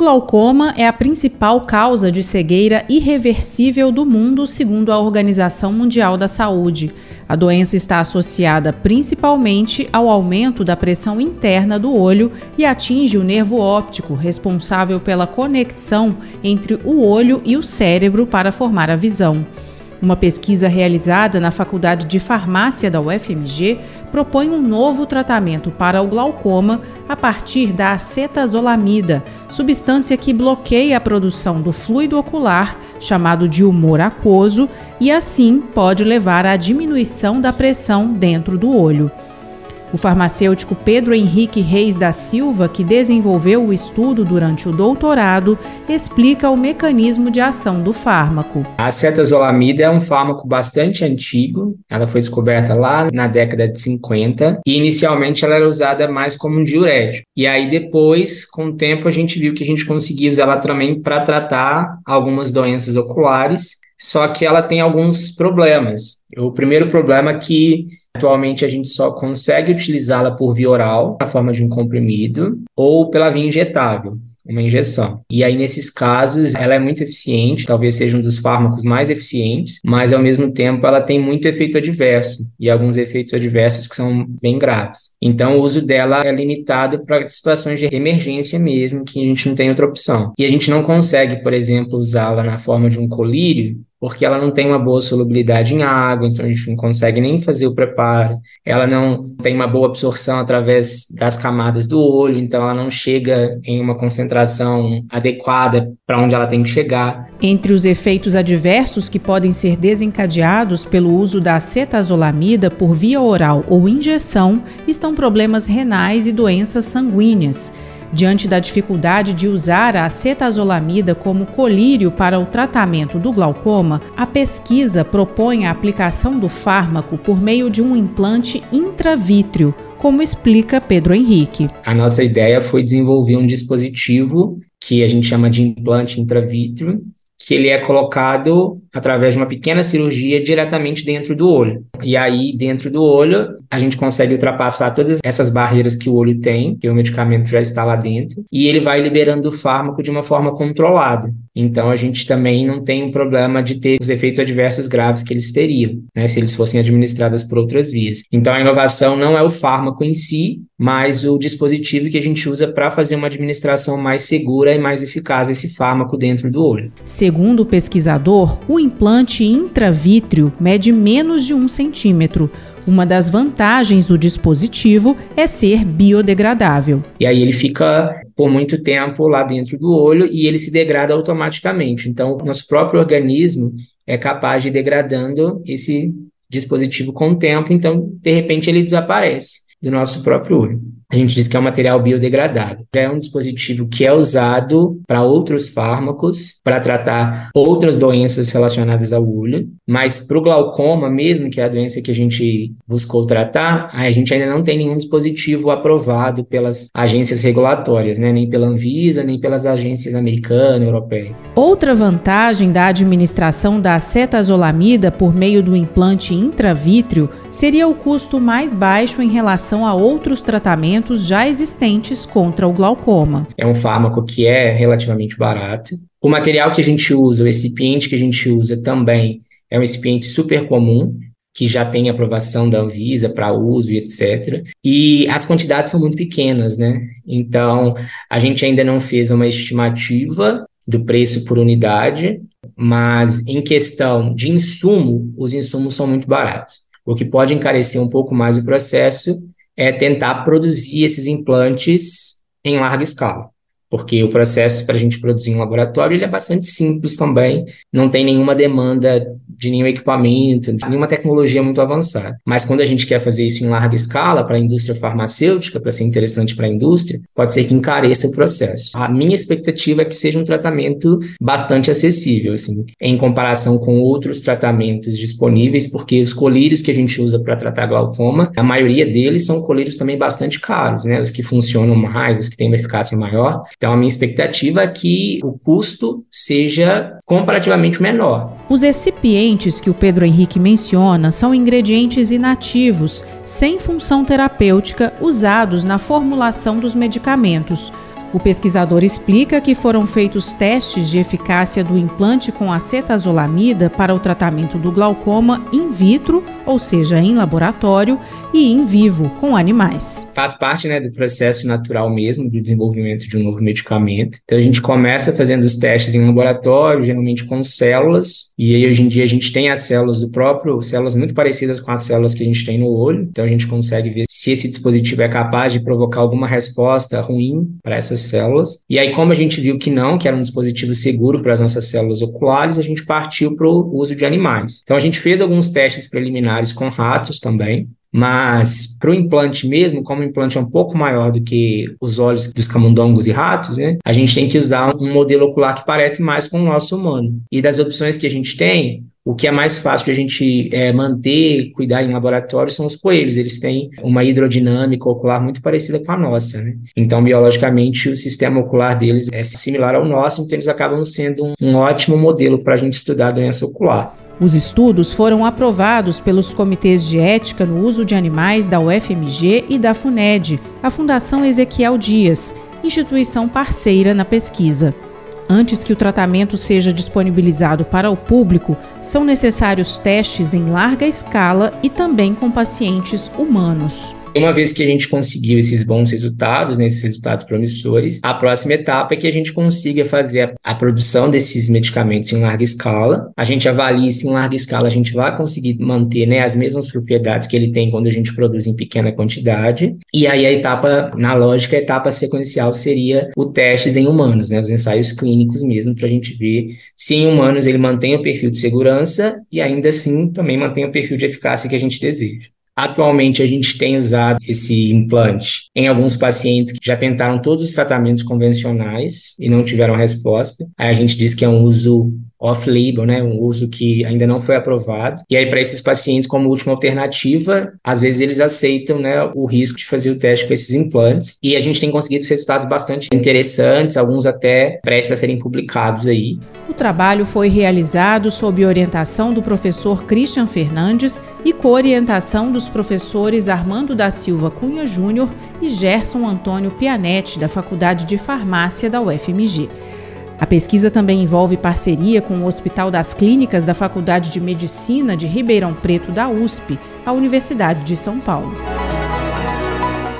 Glaucoma é a principal causa de cegueira irreversível do mundo, segundo a Organização Mundial da Saúde. A doença está associada principalmente ao aumento da pressão interna do olho e atinge o nervo óptico, responsável pela conexão entre o olho e o cérebro para formar a visão. Uma pesquisa realizada na Faculdade de Farmácia da UFMG propõe um novo tratamento para o glaucoma a partir da acetazolamida, substância que bloqueia a produção do fluido ocular, chamado de humor aquoso, e assim pode levar à diminuição da pressão dentro do olho. O farmacêutico Pedro Henrique Reis da Silva, que desenvolveu o estudo durante o doutorado, explica o mecanismo de ação do fármaco. A acetazolamida é um fármaco bastante antigo, ela foi descoberta lá na década de 50 e inicialmente ela era usada mais como um diurético. E aí depois, com o tempo, a gente viu que a gente conseguia usar ela também para tratar algumas doenças oculares, só que ela tem alguns problemas. O primeiro problema é que Atualmente, a gente só consegue utilizá-la por via oral, na forma de um comprimido, ou pela via injetável, uma injeção. E aí, nesses casos, ela é muito eficiente, talvez seja um dos fármacos mais eficientes, mas ao mesmo tempo ela tem muito efeito adverso, e alguns efeitos adversos que são bem graves. Então, o uso dela é limitado para situações de emergência mesmo, que a gente não tem outra opção. E a gente não consegue, por exemplo, usá-la na forma de um colírio, porque ela não tem uma boa solubilidade em água, então a gente não consegue nem fazer o preparo. Ela não tem uma boa absorção através das camadas do olho, então ela não chega em uma concentração adequada para onde ela tem que chegar. Entre os efeitos adversos que podem ser desencadeados pelo uso da acetazolamida por via oral ou injeção estão problemas renais e doenças sanguíneas. Diante da dificuldade de usar a acetazolamida como colírio para o tratamento do glaucoma, a pesquisa propõe a aplicação do fármaco por meio de um implante intravítrio, como explica Pedro Henrique. A nossa ideia foi desenvolver um dispositivo que a gente chama de implante intravítrio, que ele é colocado através de uma pequena cirurgia diretamente dentro do olho. E aí, dentro do olho, a gente consegue ultrapassar todas essas barreiras que o olho tem, que o medicamento já está lá dentro, e ele vai liberando o fármaco de uma forma controlada. Então, a gente também não tem um problema de ter os efeitos adversos graves que eles teriam, né, se eles fossem administrados por outras vias. Então, a inovação não é o fármaco em si, mas o dispositivo que a gente usa para fazer uma administração mais segura e mais eficaz desse fármaco dentro do olho. Segundo o pesquisador, o implante intravítrio mede menos de um centímetro. Uma das vantagens do dispositivo é ser biodegradável. E aí ele fica por muito tempo lá dentro do olho e ele se degrada automaticamente. Então, nosso próprio organismo é capaz de ir degradando esse dispositivo com o tempo, então, de repente, ele desaparece do nosso próprio olho. A gente diz que é um material biodegradável. É um dispositivo que é usado para outros fármacos, para tratar outras doenças relacionadas ao olho, mas para o glaucoma, mesmo que é a doença que a gente buscou tratar, a gente ainda não tem nenhum dispositivo aprovado pelas agências regulatórias, né? nem pela Anvisa, nem pelas agências americanas, europeias. Outra vantagem da administração da acetazolamida por meio do implante intravítrio seria o custo mais baixo em relação a outros tratamentos já existentes contra o glaucoma. É um fármaco que é relativamente barato. O material que a gente usa, o recipiente que a gente usa também é um recipiente super comum, que já tem aprovação da Anvisa para uso e etc. E as quantidades são muito pequenas, né? Então, a gente ainda não fez uma estimativa do preço por unidade, mas em questão de insumo, os insumos são muito baratos. O que pode encarecer um pouco mais o processo é tentar produzir esses implantes em larga escala, porque o processo para a gente produzir em laboratório ele é bastante simples também, não tem nenhuma demanda de nenhum equipamento, nenhuma tecnologia muito avançada. Mas quando a gente quer fazer isso em larga escala para a indústria farmacêutica, para ser interessante para a indústria, pode ser que encareça o processo. A minha expectativa é que seja um tratamento bastante acessível, assim, em comparação com outros tratamentos disponíveis, porque os colírios que a gente usa para tratar glaucoma, a maioria deles são colírios também bastante caros, né? Os que funcionam mais, os que têm uma eficácia maior. Então, a minha expectativa é que o custo seja comparativamente menor. Os recipientes que o Pedro Henrique menciona são ingredientes inativos, sem função terapêutica, usados na formulação dos medicamentos. O pesquisador explica que foram feitos testes de eficácia do implante com acetazolamida para o tratamento do glaucoma in vitro, ou seja, em laboratório, e em vivo, com animais. Faz parte né, do processo natural mesmo do desenvolvimento de um novo medicamento. Então a gente começa fazendo os testes em laboratório, geralmente com células, e aí hoje em dia a gente tem as células do próprio, células muito parecidas com as células que a gente tem no olho, então a gente consegue ver se esse dispositivo é capaz de provocar alguma resposta ruim para essas células. E aí, como a gente viu que não, que era um dispositivo seguro para as nossas células oculares, a gente partiu para o uso de animais. Então a gente fez alguns testes preliminares com ratos também, mas para o implante mesmo, como o implante é um pouco maior do que os olhos dos camundongos e ratos, né? A gente tem que usar um modelo ocular que parece mais com o nosso humano. E das opções que a gente tem, o que é mais fácil de a gente é, manter, cuidar em laboratório são os coelhos. Eles têm uma hidrodinâmica ocular muito parecida com a nossa, né? Então, biologicamente, o sistema ocular deles é similar ao nosso, então eles acabam sendo um, um ótimo modelo para a gente estudar a doença ocular. Os estudos foram aprovados pelos comitês de ética no uso de animais da UFMG e da FUNED, a Fundação Ezequiel Dias, instituição parceira na pesquisa. Antes que o tratamento seja disponibilizado para o público, são necessários testes em larga escala e também com pacientes humanos. Uma vez que a gente conseguiu esses bons resultados, né, esses resultados promissores, a próxima etapa é que a gente consiga fazer a, a, produção desses medicamentos em larga escala. A gente avalie se em larga escala a gente vai conseguir manter né, as mesmas propriedades que ele tem quando a gente produz em pequena quantidade. E aí a etapa, na lógica, a etapa sequencial seria o testes em humanos, né, os ensaios clínicos mesmo, para a gente ver se em humanos ele mantém o perfil de segurança e ainda assim também mantém o perfil de eficácia que a gente deseja. Atualmente, a gente tem usado esse implante em alguns pacientes que já tentaram todos os tratamentos convencionais e não tiveram resposta. Aí a gente diz que é um uso off-label, né, um uso que ainda não foi aprovado. E aí, para esses pacientes, como última alternativa, às vezes eles aceitam né, o risco de fazer o teste com esses implantes. E a gente tem conseguido resultados bastante interessantes, alguns até prestes a serem publicados aí. O trabalho foi realizado sob orientação do professor Christian Fernandes e com orientação dos professores Armando da Silva Cunha Júnior e Gerson Antônio Pianetti, da Faculdade de Farmácia da UFMG. A pesquisa também envolve parceria com o Hospital das Clínicas da Faculdade de Medicina de Ribeirão Preto da USP, a Universidade de São Paulo.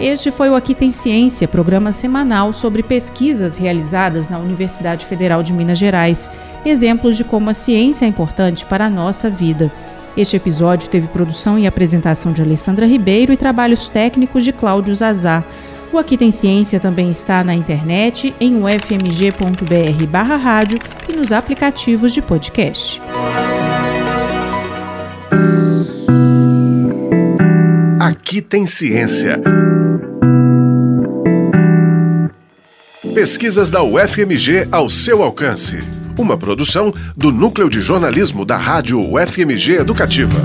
Este foi o Aqui Tem Ciência, programa semanal sobre pesquisas realizadas na Universidade Federal de Minas Gerais, exemplos de como a ciência é importante para a nossa vida. Este episódio teve produção e apresentação de Alessandra Ribeiro e trabalhos técnicos de Cláudio Zazar. O Aqui Tem Ciência também está na internet, em ufmg.br barra rádio e nos aplicativos de podcast. Aqui Tem Ciência. Pesquisas da UFMG ao seu alcance. Uma produção do Núcleo de Jornalismo da Rádio UFMG Educativa.